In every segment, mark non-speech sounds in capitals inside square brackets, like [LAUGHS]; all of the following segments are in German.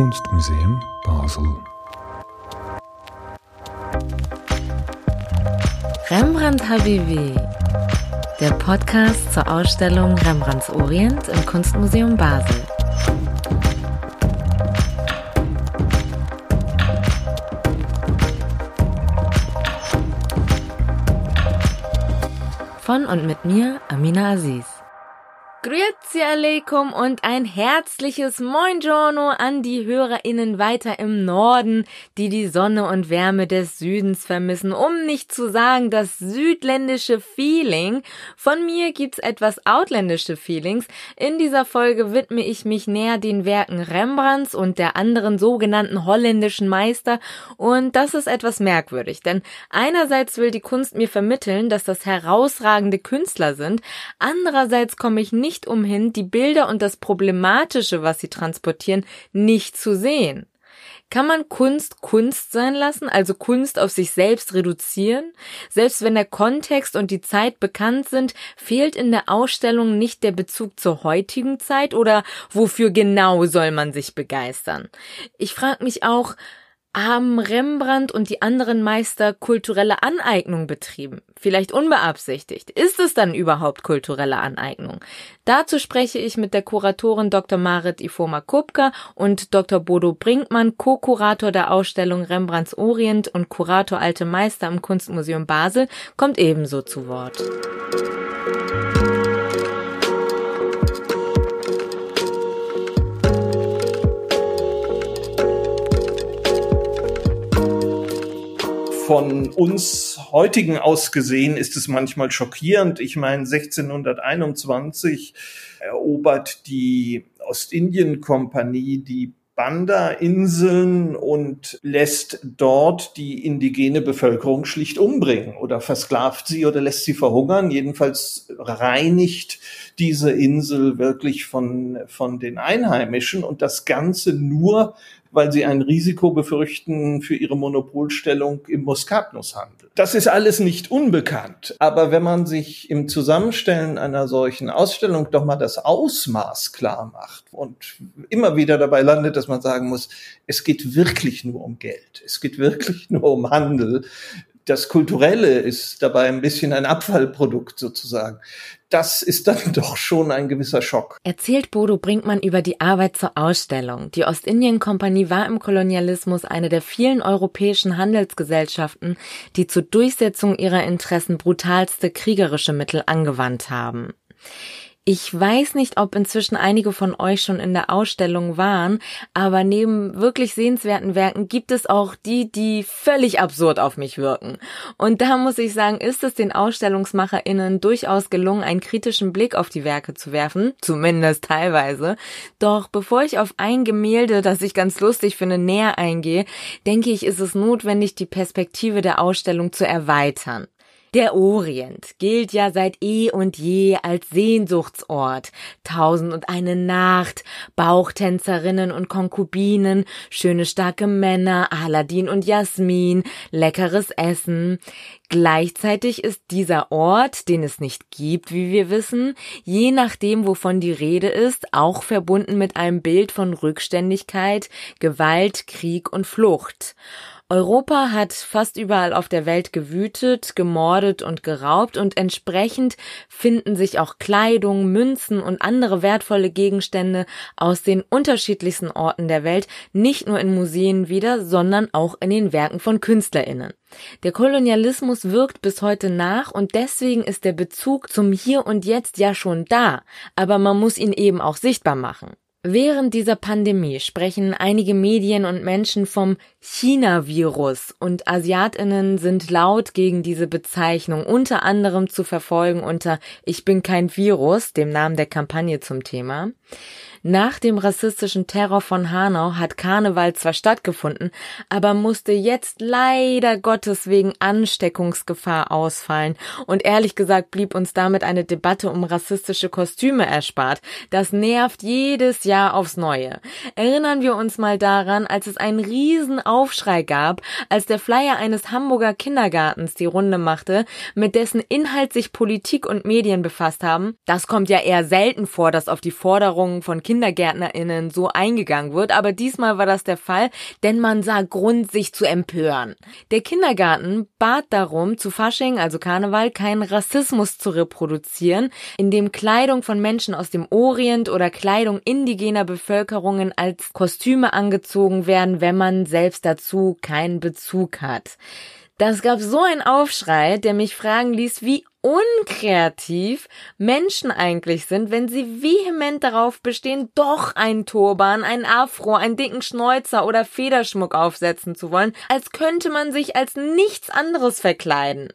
Kunstmuseum Basel. Rembrandt HBW, der Podcast zur Ausstellung Rembrandts Orient im Kunstmuseum Basel. Von und mit mir, Amina Aziz. Grüezi alaikum und ein herzliches Moin Giorno an die HörerInnen weiter im Norden, die die Sonne und Wärme des Südens vermissen, um nicht zu sagen das südländische Feeling. Von mir gibt's etwas outländische Feelings. In dieser Folge widme ich mich näher den Werken Rembrandts und der anderen sogenannten holländischen Meister und das ist etwas merkwürdig, denn einerseits will die Kunst mir vermitteln, dass das herausragende Künstler sind, andererseits komme ich nicht nicht umhin, die Bilder und das Problematische, was sie transportieren, nicht zu sehen. Kann man Kunst Kunst sein lassen, also Kunst auf sich selbst reduzieren? Selbst wenn der Kontext und die Zeit bekannt sind, fehlt in der Ausstellung nicht der Bezug zur heutigen Zeit oder wofür genau soll man sich begeistern? Ich frage mich auch, haben Rembrandt und die anderen Meister kulturelle Aneignung betrieben? Vielleicht unbeabsichtigt. Ist es dann überhaupt kulturelle Aneignung? Dazu spreche ich mit der Kuratorin Dr. Marit Ifoma Kupka und Dr. Bodo Brinkmann, Co-Kurator der Ausstellung Rembrandts Orient und Kurator Alte Meister im Kunstmuseum Basel, kommt ebenso zu Wort. Von uns heutigen aus gesehen ist es manchmal schockierend. Ich meine, 1621 erobert die Ostindien-Kompanie die Banda-Inseln und lässt dort die indigene Bevölkerung schlicht umbringen oder versklavt sie oder lässt sie verhungern. Jedenfalls reinigt diese Insel wirklich von, von den Einheimischen und das Ganze nur, weil sie ein Risiko befürchten für ihre Monopolstellung im Muskatnusshandel. Das ist alles nicht unbekannt, aber wenn man sich im Zusammenstellen einer solchen Ausstellung doch mal das Ausmaß klar macht und immer wieder dabei landet, dass man sagen muss, es geht wirklich nur um Geld, es geht wirklich nur um Handel, das Kulturelle ist dabei ein bisschen ein Abfallprodukt sozusagen. Das ist dann [LAUGHS] doch schon ein gewisser Schock. Erzählt Bodo Brinkmann über die Arbeit zur Ausstellung. Die Ostindien-Kompanie war im Kolonialismus eine der vielen europäischen Handelsgesellschaften, die zur Durchsetzung ihrer Interessen brutalste kriegerische Mittel angewandt haben. Ich weiß nicht, ob inzwischen einige von euch schon in der Ausstellung waren, aber neben wirklich sehenswerten Werken gibt es auch die, die völlig absurd auf mich wirken. Und da muss ich sagen, ist es den AusstellungsmacherInnen durchaus gelungen, einen kritischen Blick auf die Werke zu werfen, zumindest teilweise. Doch bevor ich auf ein Gemälde, das ich ganz lustig finde, näher eingehe, denke ich, ist es notwendig, die Perspektive der Ausstellung zu erweitern. Der Orient gilt ja seit eh und je als Sehnsuchtsort. Tausend und eine Nacht, Bauchtänzerinnen und Konkubinen, schöne starke Männer, Aladdin und Jasmin, leckeres Essen. Gleichzeitig ist dieser Ort, den es nicht gibt, wie wir wissen, je nachdem, wovon die Rede ist, auch verbunden mit einem Bild von Rückständigkeit, Gewalt, Krieg und Flucht. Europa hat fast überall auf der Welt gewütet, gemordet und geraubt und entsprechend finden sich auch Kleidung, Münzen und andere wertvolle Gegenstände aus den unterschiedlichsten Orten der Welt nicht nur in Museen wieder, sondern auch in den Werken von Künstlerinnen. Der Kolonialismus wirkt bis heute nach und deswegen ist der Bezug zum Hier und Jetzt ja schon da, aber man muss ihn eben auch sichtbar machen. Während dieser Pandemie sprechen einige Medien und Menschen vom China-Virus und Asiatinnen sind laut gegen diese Bezeichnung unter anderem zu verfolgen unter Ich bin kein Virus, dem Namen der Kampagne zum Thema. Nach dem rassistischen Terror von Hanau hat Karneval zwar stattgefunden, aber musste jetzt leider Gottes wegen Ansteckungsgefahr ausfallen. Und ehrlich gesagt blieb uns damit eine Debatte um rassistische Kostüme erspart. Das nervt jedes Jahr aufs Neue. Erinnern wir uns mal daran, als es einen riesen Aufschrei gab, als der Flyer eines Hamburger Kindergartens die Runde machte, mit dessen Inhalt sich Politik und Medien befasst haben. Das kommt ja eher selten vor, dass auf die Forderung Forderungen von KindergärtnerInnen so eingegangen wird, aber diesmal war das der Fall, denn man sah Grund, sich zu empören. Der Kindergarten bat darum, zu Fasching, also Karneval, keinen Rassismus zu reproduzieren, indem Kleidung von Menschen aus dem Orient oder Kleidung indigener Bevölkerungen als Kostüme angezogen werden, wenn man selbst dazu keinen Bezug hat. Das gab so einen Aufschrei, der mich fragen ließ, wie unkreativ Menschen eigentlich sind, wenn sie vehement darauf bestehen, doch einen Turban, ein Afro, einen dicken Schnäuzer oder Federschmuck aufsetzen zu wollen, als könnte man sich als nichts anderes verkleiden.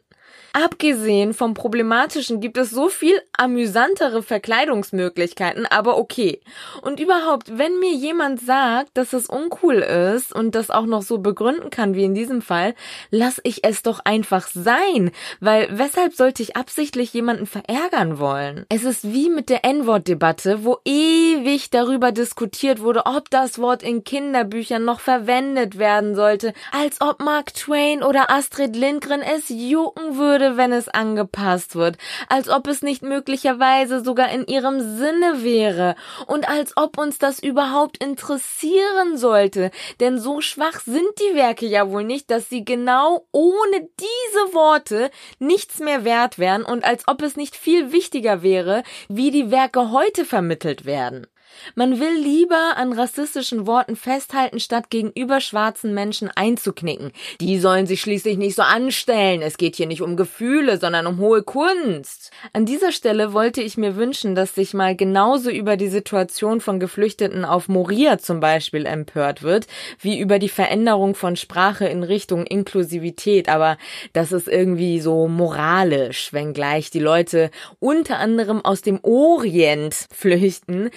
Abgesehen vom Problematischen gibt es so viel amüsantere Verkleidungsmöglichkeiten, aber okay. Und überhaupt, wenn mir jemand sagt, dass es uncool ist und das auch noch so begründen kann wie in diesem Fall, lass ich es doch einfach sein. Weil weshalb sollte ich absichtlich jemanden verärgern wollen? Es ist wie mit der N-Wort-Debatte, wo ewig darüber diskutiert wurde, ob das Wort in Kinderbüchern noch verwendet werden sollte, als ob Mark Twain oder Astrid Lindgren es jucken würde, würde, wenn es angepasst wird, als ob es nicht möglicherweise sogar in ihrem Sinne wäre und als ob uns das überhaupt interessieren sollte, denn so schwach sind die Werke ja wohl nicht, dass sie genau ohne diese Worte nichts mehr wert wären und als ob es nicht viel wichtiger wäre, wie die Werke heute vermittelt werden. Man will lieber an rassistischen Worten festhalten, statt gegenüber schwarzen Menschen einzuknicken. Die sollen sich schließlich nicht so anstellen. Es geht hier nicht um Gefühle, sondern um hohe Kunst. An dieser Stelle wollte ich mir wünschen, dass sich mal genauso über die Situation von Geflüchteten auf Moria zum Beispiel empört wird, wie über die Veränderung von Sprache in Richtung Inklusivität. Aber das ist irgendwie so moralisch, wenngleich die Leute unter anderem aus dem Orient flüchten,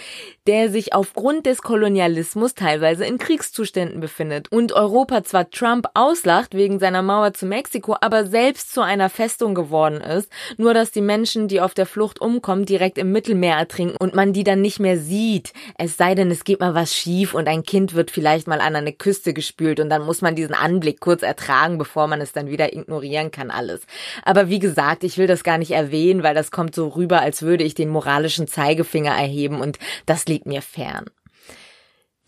der sich aufgrund des Kolonialismus teilweise in Kriegszuständen befindet und Europa zwar Trump auslacht wegen seiner Mauer zu Mexiko, aber selbst zu einer Festung geworden ist, nur dass die Menschen, die auf der Flucht umkommen, direkt im Mittelmeer ertrinken und man die dann nicht mehr sieht. Es sei denn, es geht mal was schief und ein Kind wird vielleicht mal an eine Küste gespült und dann muss man diesen Anblick kurz ertragen, bevor man es dann wieder ignorieren kann alles. Aber wie gesagt, ich will das gar nicht erwähnen, weil das kommt so rüber, als würde ich den moralischen Zeigefinger erheben und das liegt mir fern.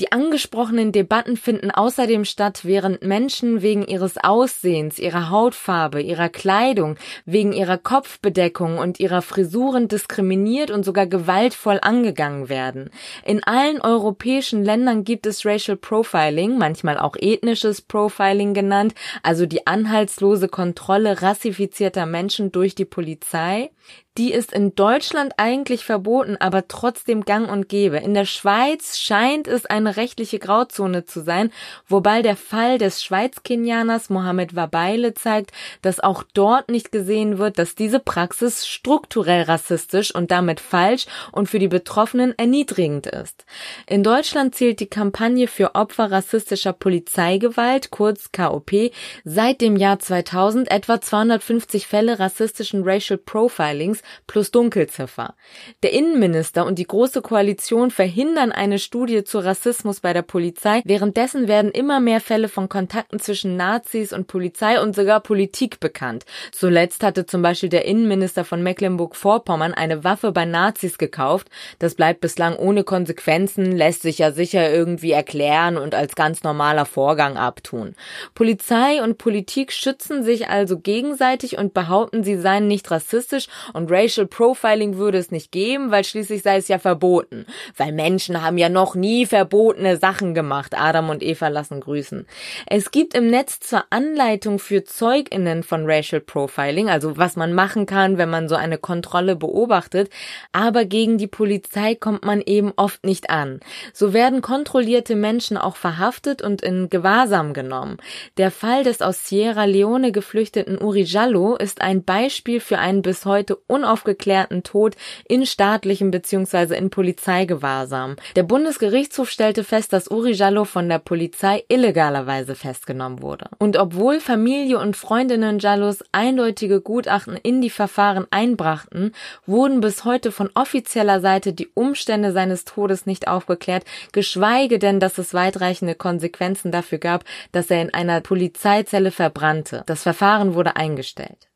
Die angesprochenen Debatten finden außerdem statt, während Menschen wegen ihres Aussehens, ihrer Hautfarbe, ihrer Kleidung, wegen ihrer Kopfbedeckung und ihrer Frisuren diskriminiert und sogar gewaltvoll angegangen werden. In allen europäischen Ländern gibt es Racial Profiling, manchmal auch ethnisches Profiling genannt, also die anhaltslose Kontrolle rassifizierter Menschen durch die Polizei. Die ist in Deutschland eigentlich verboten, aber trotzdem gang und gäbe. In der Schweiz scheint es eine rechtliche Grauzone zu sein, wobei der Fall des Schweiz-Kenianers Mohammed Wabeile zeigt, dass auch dort nicht gesehen wird, dass diese Praxis strukturell rassistisch und damit falsch und für die Betroffenen erniedrigend ist. In Deutschland zählt die Kampagne für Opfer rassistischer Polizeigewalt, kurz KOP, seit dem Jahr 2000 etwa 250 Fälle rassistischen Racial Profilings plus Dunkelziffer. Der Innenminister und die Große Koalition verhindern eine Studie zu Rassismus bei der Polizei. Währenddessen werden immer mehr Fälle von Kontakten zwischen Nazis und Polizei und sogar Politik bekannt. Zuletzt hatte zum Beispiel der Innenminister von Mecklenburg-Vorpommern eine Waffe bei Nazis gekauft. Das bleibt bislang ohne Konsequenzen, lässt sich ja sicher irgendwie erklären und als ganz normaler Vorgang abtun. Polizei und Politik schützen sich also gegenseitig und behaupten, sie seien nicht rassistisch und Racial Profiling würde es nicht geben, weil schließlich sei es ja verboten. Weil Menschen haben ja noch nie verbotene Sachen gemacht. Adam und Eva lassen grüßen. Es gibt im Netz zwar Anleitung für ZeugInnen von Racial Profiling, also was man machen kann, wenn man so eine Kontrolle beobachtet, aber gegen die Polizei kommt man eben oft nicht an. So werden kontrollierte Menschen auch verhaftet und in Gewahrsam genommen. Der Fall des aus Sierra Leone geflüchteten Uri Jallo ist ein Beispiel für einen bis heute unaufgeklärten Tod in staatlichem bzw. in Polizeigewahrsam. Der Bundesgerichtshof stellte fest, dass Uri Jallo von der Polizei illegalerweise festgenommen wurde. Und obwohl Familie und Freundinnen Jallos eindeutige Gutachten in die Verfahren einbrachten, wurden bis heute von offizieller Seite die Umstände seines Todes nicht aufgeklärt, geschweige denn, dass es weitreichende Konsequenzen dafür gab, dass er in einer Polizeizelle verbrannte. Das Verfahren wurde eingestellt.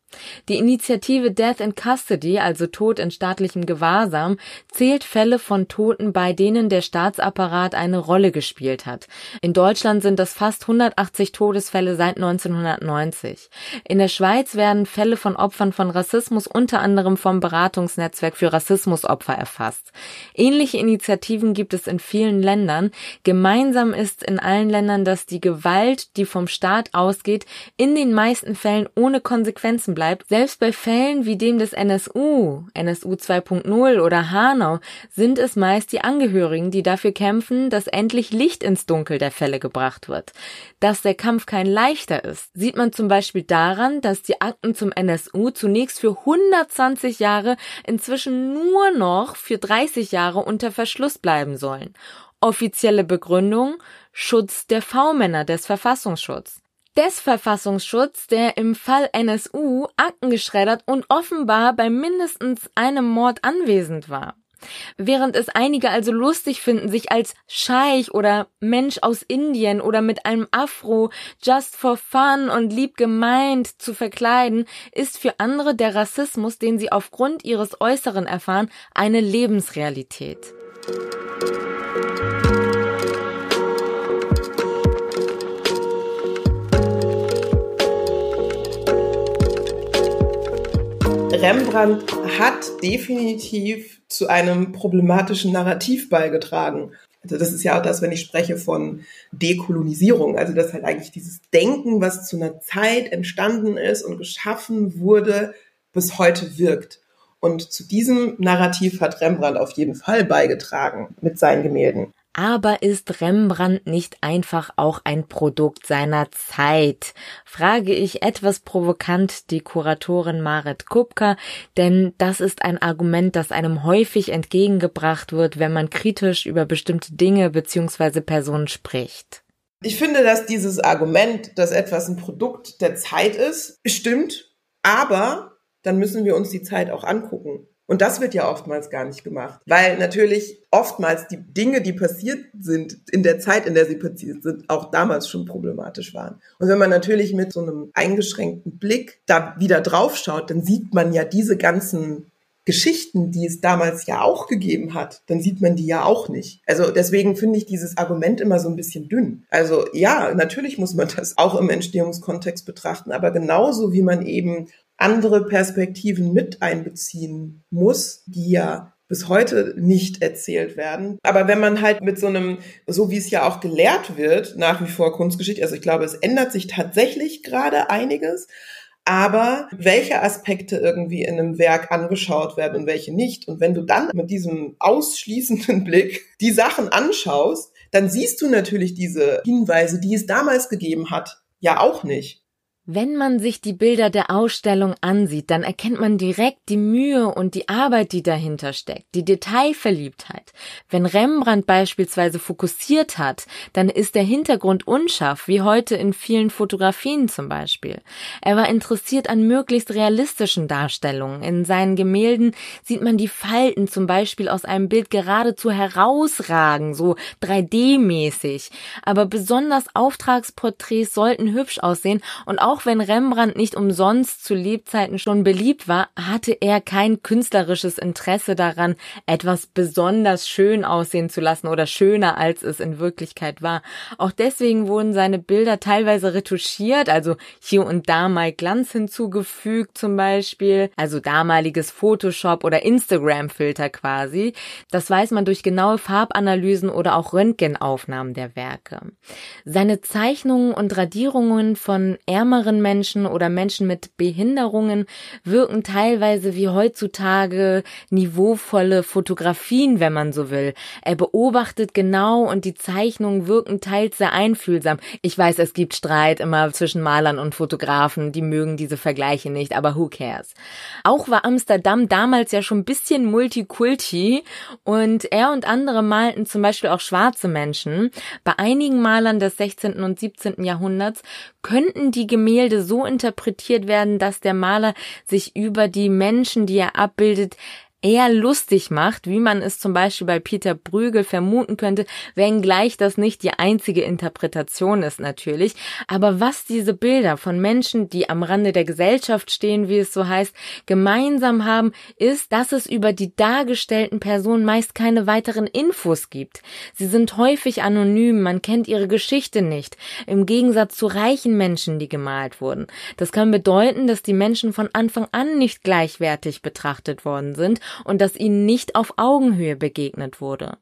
Die Initiative Death in Custody, also Tod in staatlichem Gewahrsam, zählt Fälle von Toten, bei denen der Staatsapparat eine Rolle gespielt hat. In Deutschland sind das fast 180 Todesfälle seit 1990. In der Schweiz werden Fälle von Opfern von Rassismus unter anderem vom Beratungsnetzwerk für Rassismusopfer erfasst. Ähnliche Initiativen gibt es in vielen Ländern. Gemeinsam ist in allen Ländern, dass die Gewalt, die vom Staat ausgeht, in den meisten Fällen ohne Konsequenzen bleibt. Selbst bei Fällen wie dem des NSU, NSU 2.0 oder Hanau sind es meist die Angehörigen, die dafür kämpfen, dass endlich Licht ins Dunkel der Fälle gebracht wird. Dass der Kampf kein leichter ist, sieht man zum Beispiel daran, dass die Akten zum NSU zunächst für 120 Jahre inzwischen nur noch für 30 Jahre unter Verschluss bleiben sollen. Offizielle Begründung Schutz der V-Männer des Verfassungsschutz des Verfassungsschutz, der im Fall NSU Akten geschreddert und offenbar bei mindestens einem Mord anwesend war. Während es einige also lustig finden, sich als Scheich oder Mensch aus Indien oder mit einem Afro just for fun und lieb gemeint zu verkleiden, ist für andere der Rassismus, den sie aufgrund ihres Äußeren erfahren, eine Lebensrealität. Rembrandt hat definitiv zu einem problematischen Narrativ beigetragen. Also das ist ja auch das, wenn ich spreche von Dekolonisierung, also dass halt eigentlich dieses Denken, was zu einer Zeit entstanden ist und geschaffen wurde, bis heute wirkt. Und zu diesem Narrativ hat Rembrandt auf jeden Fall beigetragen mit seinen Gemälden. Aber ist Rembrandt nicht einfach auch ein Produkt seiner Zeit? Frage ich etwas provokant die Kuratorin Marit Kupka, denn das ist ein Argument, das einem häufig entgegengebracht wird, wenn man kritisch über bestimmte Dinge bzw. Personen spricht. Ich finde, dass dieses Argument, dass etwas ein Produkt der Zeit ist, stimmt, aber dann müssen wir uns die Zeit auch angucken. Und das wird ja oftmals gar nicht gemacht, weil natürlich oftmals die Dinge, die passiert sind, in der Zeit, in der sie passiert sind, auch damals schon problematisch waren. Und wenn man natürlich mit so einem eingeschränkten Blick da wieder drauf schaut, dann sieht man ja diese ganzen Geschichten, die es damals ja auch gegeben hat, dann sieht man die ja auch nicht. Also deswegen finde ich dieses Argument immer so ein bisschen dünn. Also ja, natürlich muss man das auch im Entstehungskontext betrachten, aber genauso wie man eben andere Perspektiven mit einbeziehen muss, die ja bis heute nicht erzählt werden. Aber wenn man halt mit so einem, so wie es ja auch gelehrt wird, nach wie vor Kunstgeschichte, also ich glaube, es ändert sich tatsächlich gerade einiges, aber welche Aspekte irgendwie in einem Werk angeschaut werden und welche nicht. Und wenn du dann mit diesem ausschließenden [LAUGHS] Blick die Sachen anschaust, dann siehst du natürlich diese Hinweise, die es damals gegeben hat, ja auch nicht. Wenn man sich die Bilder der Ausstellung ansieht, dann erkennt man direkt die Mühe und die Arbeit, die dahinter steckt, die Detailverliebtheit. Wenn Rembrandt beispielsweise fokussiert hat, dann ist der Hintergrund unscharf, wie heute in vielen Fotografien zum Beispiel. Er war interessiert an möglichst realistischen Darstellungen. In seinen Gemälden sieht man die Falten zum Beispiel aus einem Bild geradezu herausragen, so 3D-mäßig. Aber besonders Auftragsporträts sollten hübsch aussehen und auch auch wenn Rembrandt nicht umsonst zu Lebzeiten schon beliebt war, hatte er kein künstlerisches Interesse daran, etwas besonders schön aussehen zu lassen oder schöner als es in Wirklichkeit war. Auch deswegen wurden seine Bilder teilweise retuschiert, also hier und da mal Glanz hinzugefügt zum Beispiel, also damaliges Photoshop oder Instagram-Filter quasi. Das weiß man durch genaue Farbanalysen oder auch Röntgenaufnahmen der Werke. Seine Zeichnungen und Radierungen von ärmeren jüngeren Menschen oder Menschen mit Behinderungen wirken teilweise wie heutzutage niveauvolle Fotografien, wenn man so will. Er beobachtet genau und die Zeichnungen wirken teils sehr einfühlsam. Ich weiß, es gibt Streit immer zwischen Malern und Fotografen, die mögen diese Vergleiche nicht, aber who cares? Auch war Amsterdam damals ja schon ein bisschen Multikulti und er und andere malten zum Beispiel auch schwarze Menschen. Bei einigen Malern des 16. und 17. Jahrhunderts könnten die Gemälde so interpretiert werden, dass der Maler sich über die Menschen, die er abbildet, eher lustig macht, wie man es zum Beispiel bei Peter Brügel vermuten könnte, wenngleich das nicht die einzige Interpretation ist natürlich. Aber was diese Bilder von Menschen, die am Rande der Gesellschaft stehen, wie es so heißt, gemeinsam haben, ist, dass es über die dargestellten Personen meist keine weiteren Infos gibt. Sie sind häufig anonym, man kennt ihre Geschichte nicht, im Gegensatz zu reichen Menschen, die gemalt wurden. Das kann bedeuten, dass die Menschen von Anfang an nicht gleichwertig betrachtet worden sind und dass ihnen nicht auf Augenhöhe begegnet wurde.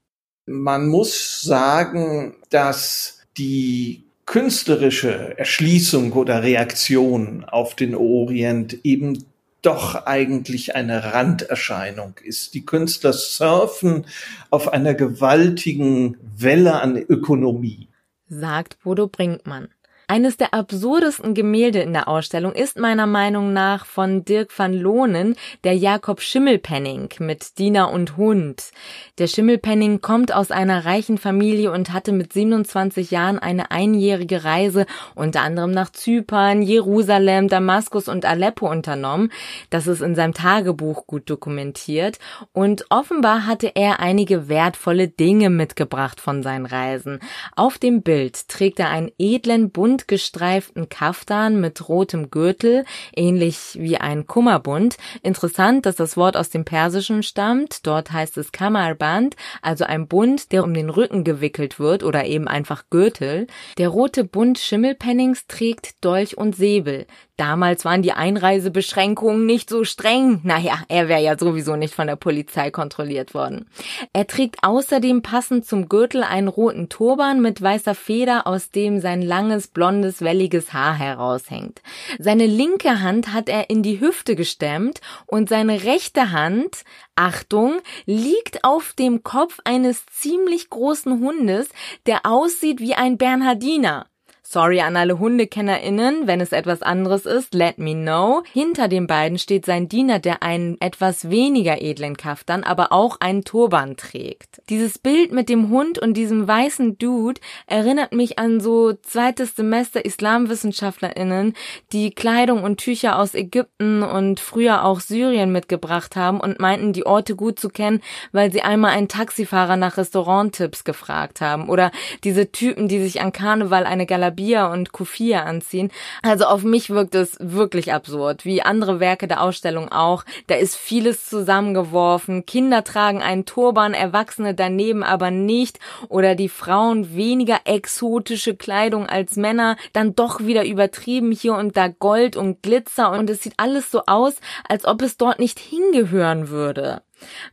Man muss sagen, dass die künstlerische Erschließung oder Reaktion auf den Orient eben doch eigentlich eine Randerscheinung ist. Die Künstler surfen auf einer gewaltigen Welle an Ökonomie. Sagt Bodo Brinkmann. Eines der absurdesten Gemälde in der Ausstellung ist meiner Meinung nach von Dirk van Lohnen der Jakob Schimmelpenning mit Diener und Hund. Der Schimmelpenning kommt aus einer reichen Familie und hatte mit 27 Jahren eine einjährige Reise unter anderem nach Zypern, Jerusalem, Damaskus und Aleppo unternommen. Das ist in seinem Tagebuch gut dokumentiert und offenbar hatte er einige wertvolle Dinge mitgebracht von seinen Reisen. Auf dem Bild trägt er einen edlen, bunt gestreiften Kaftan mit rotem Gürtel, ähnlich wie ein Kummerbund. Interessant, dass das Wort aus dem Persischen stammt. Dort heißt es Kamarband, also ein Bund, der um den Rücken gewickelt wird oder eben einfach Gürtel. Der rote Bund Schimmelpennings trägt Dolch und Säbel. Damals waren die Einreisebeschränkungen nicht so streng. Naja, er wäre ja sowieso nicht von der Polizei kontrolliert worden. Er trägt außerdem passend zum Gürtel einen roten Turban mit weißer Feder, aus dem sein langes, blondes, welliges Haar heraushängt. Seine linke Hand hat er in die Hüfte gestemmt und seine rechte Hand, Achtung, liegt auf dem Kopf eines ziemlich großen Hundes, der aussieht wie ein Bernhardiner. Sorry an alle HundekennerInnen, wenn es etwas anderes ist, let me know. Hinter den beiden steht sein Diener, der einen etwas weniger edlen Kaftan, aber auch einen Turban trägt. Dieses Bild mit dem Hund und diesem weißen Dude erinnert mich an so zweites Semester IslamwissenschaftlerInnen, die Kleidung und Tücher aus Ägypten und früher auch Syrien mitgebracht haben und meinten, die Orte gut zu kennen, weil sie einmal einen Taxifahrer nach Restauranttipps gefragt haben. Oder diese Typen, die sich an Karneval eine Galabi Bier und Kufir anziehen. Also auf mich wirkt es wirklich absurd, wie andere Werke der Ausstellung auch. Da ist vieles zusammengeworfen. Kinder tragen einen Turban, Erwachsene daneben aber nicht. Oder die Frauen weniger exotische Kleidung als Männer, dann doch wieder übertrieben hier und da Gold und Glitzer und es sieht alles so aus, als ob es dort nicht hingehören würde.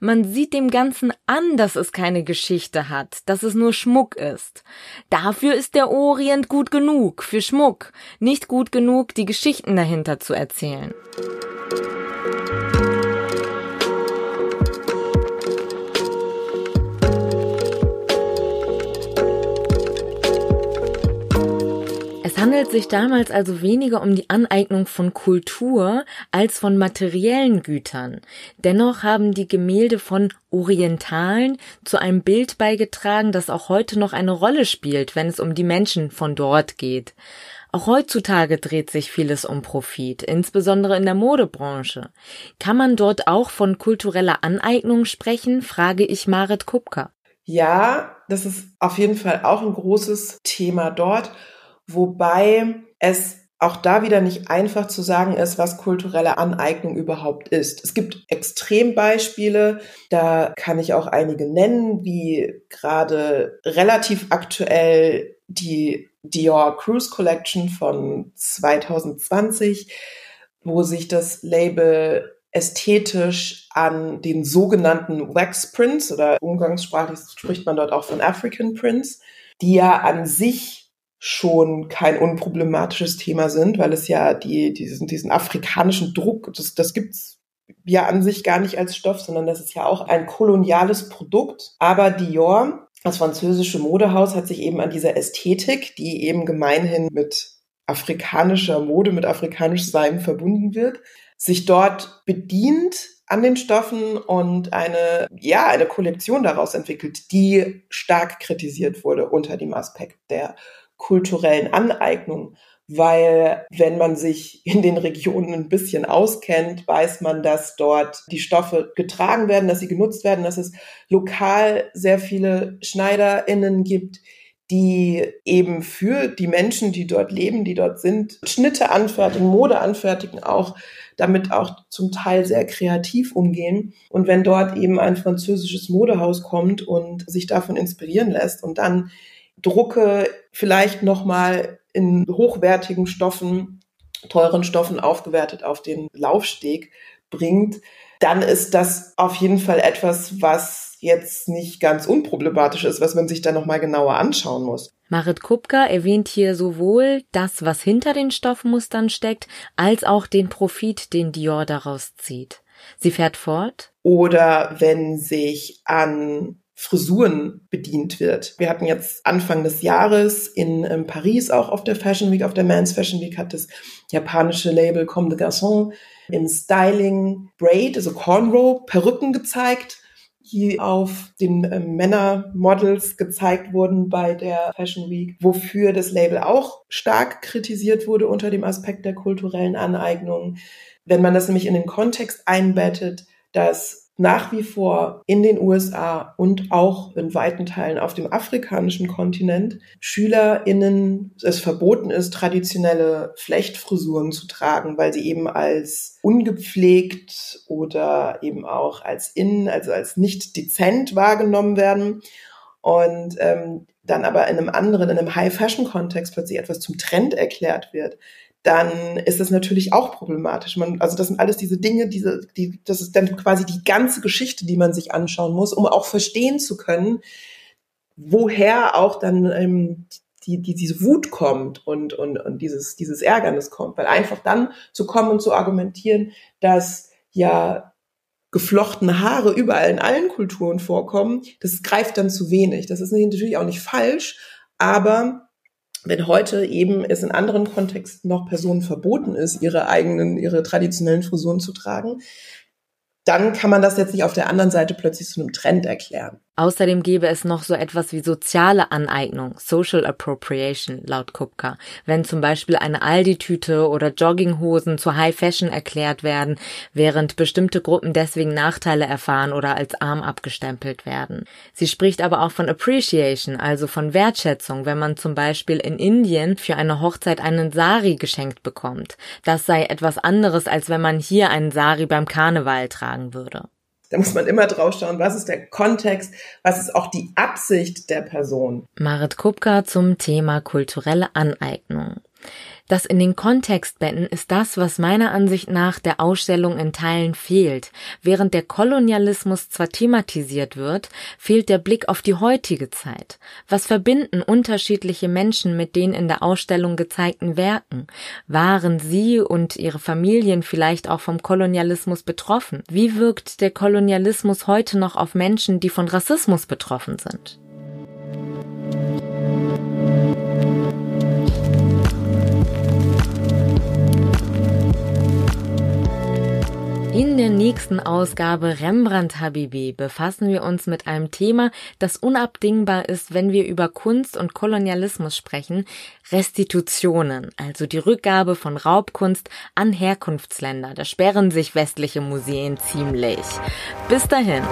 Man sieht dem Ganzen an, dass es keine Geschichte hat, dass es nur Schmuck ist. Dafür ist der Orient gut genug, für Schmuck, nicht gut genug, die Geschichten dahinter zu erzählen. Handelt sich damals also weniger um die Aneignung von Kultur als von materiellen Gütern. Dennoch haben die Gemälde von Orientalen zu einem Bild beigetragen, das auch heute noch eine Rolle spielt, wenn es um die Menschen von dort geht. Auch heutzutage dreht sich vieles um Profit, insbesondere in der Modebranche. Kann man dort auch von kultureller Aneignung sprechen, frage ich Marit Kupka. Ja, das ist auf jeden Fall auch ein großes Thema dort wobei es auch da wieder nicht einfach zu sagen ist, was kulturelle Aneignung überhaupt ist. Es gibt Extrembeispiele, da kann ich auch einige nennen, wie gerade relativ aktuell die Dior Cruise Collection von 2020, wo sich das Label ästhetisch an den sogenannten Wax Prints oder umgangssprachlich spricht man dort auch von African Prints, die ja an sich schon kein unproblematisches Thema sind, weil es ja die, diesen, diesen afrikanischen Druck, das, das gibt's ja an sich gar nicht als Stoff, sondern das ist ja auch ein koloniales Produkt. Aber Dior, das französische Modehaus, hat sich eben an dieser Ästhetik, die eben gemeinhin mit afrikanischer Mode, mit afrikanischem Sein verbunden wird, sich dort bedient an den Stoffen und eine, ja, eine Kollektion daraus entwickelt, die stark kritisiert wurde unter dem Aspekt der kulturellen Aneignung. Weil wenn man sich in den Regionen ein bisschen auskennt, weiß man, dass dort die Stoffe getragen werden, dass sie genutzt werden, dass es lokal sehr viele SchneiderInnen gibt, die eben für die Menschen, die dort leben, die dort sind, Schnitte anfertigen, Mode anfertigen, auch damit auch zum Teil sehr kreativ umgehen. Und wenn dort eben ein französisches Modehaus kommt und sich davon inspirieren lässt und dann Drucke vielleicht nochmal in hochwertigen Stoffen, teuren Stoffen aufgewertet auf den Laufsteg bringt, dann ist das auf jeden Fall etwas, was jetzt nicht ganz unproblematisch ist, was man sich dann nochmal genauer anschauen muss. Marit Kupka erwähnt hier sowohl das, was hinter den Stoffmustern steckt, als auch den Profit, den Dior daraus zieht. Sie fährt fort. Oder wenn sich an Frisuren bedient wird. Wir hatten jetzt Anfang des Jahres in ähm, Paris auch auf der Fashion Week, auf der Men's Fashion Week hat das japanische Label Comme des Garçons im Styling Braid, also Cornrow, Perücken gezeigt die auf den äh, Männermodels gezeigt wurden bei der Fashion Week, wofür das Label auch stark kritisiert wurde unter dem Aspekt der kulturellen Aneignung. Wenn man das nämlich in den Kontext einbettet, dass nach wie vor in den USA und auch in weiten Teilen auf dem afrikanischen Kontinent SchülerInnen es verboten ist, traditionelle Flechtfrisuren zu tragen, weil sie eben als ungepflegt oder eben auch als in, also als nicht dezent wahrgenommen werden. Und ähm, dann aber in einem anderen, in einem High-Fashion-Kontext plötzlich etwas zum Trend erklärt wird, dann ist das natürlich auch problematisch. Man, also das sind alles diese Dinge, diese, die, das ist dann quasi die ganze Geschichte, die man sich anschauen muss, um auch verstehen zu können, woher auch dann ähm, die, die, diese Wut kommt und, und, und dieses, dieses Ärgernis kommt. Weil einfach dann zu kommen und zu argumentieren, dass ja geflochtene Haare überall in allen Kulturen vorkommen, das greift dann zu wenig. Das ist natürlich auch nicht falsch, aber wenn heute eben es in anderen Kontexten noch Personen verboten ist, ihre eigenen, ihre traditionellen Frisuren zu tragen, dann kann man das jetzt nicht auf der anderen Seite plötzlich zu einem Trend erklären. Außerdem gäbe es noch so etwas wie soziale Aneignung, Social Appropriation laut Kupka, wenn zum Beispiel eine Aldi-Tüte oder Jogginghosen zu High Fashion erklärt werden, während bestimmte Gruppen deswegen Nachteile erfahren oder als arm abgestempelt werden. Sie spricht aber auch von Appreciation, also von Wertschätzung, wenn man zum Beispiel in Indien für eine Hochzeit einen Sari geschenkt bekommt. Das sei etwas anderes, als wenn man hier einen Sari beim Karneval tragen würde. Da muss man immer drauf schauen, was ist der Kontext, was ist auch die Absicht der Person. Marit Kupka zum Thema kulturelle Aneignung. Das in den Kontext betten ist das, was meiner Ansicht nach der Ausstellung in Teilen fehlt. Während der Kolonialismus zwar thematisiert wird, fehlt der Blick auf die heutige Zeit. Was verbinden unterschiedliche Menschen mit den in der Ausstellung gezeigten Werken? Waren sie und ihre Familien vielleicht auch vom Kolonialismus betroffen? Wie wirkt der Kolonialismus heute noch auf Menschen, die von Rassismus betroffen sind? Nächsten Ausgabe Rembrandt Habibi befassen wir uns mit einem Thema, das unabdingbar ist, wenn wir über Kunst und Kolonialismus sprechen, Restitutionen, also die Rückgabe von Raubkunst an Herkunftsländer. Da sperren sich westliche Museen ziemlich. Bis dahin.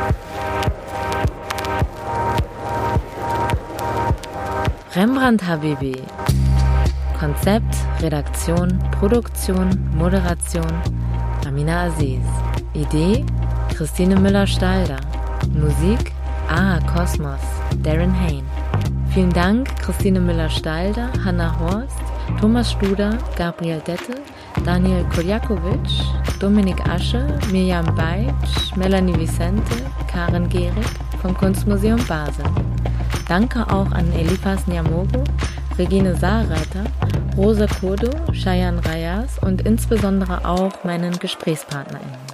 Rembrandt Habibi. Konzept, Redaktion, Produktion, Moderation Amina Aziz. Idee Christine Müller-Stalder. Musik Ah Kosmos, Darren Hain. Vielen Dank Christine Müller-Stalder, Hanna Horst, Thomas Studer, Gabriel Dette, Daniel Koljakovic, Dominik Asche, Mirjam Beitsch, Melanie Vicente, Karen Gehrig vom Kunstmuseum Basel. Danke auch an Elifas Nyamogo, Regine Saarreiter, Rosa Kodo, Shayan Rayas und insbesondere auch meinen GesprächspartnerInnen.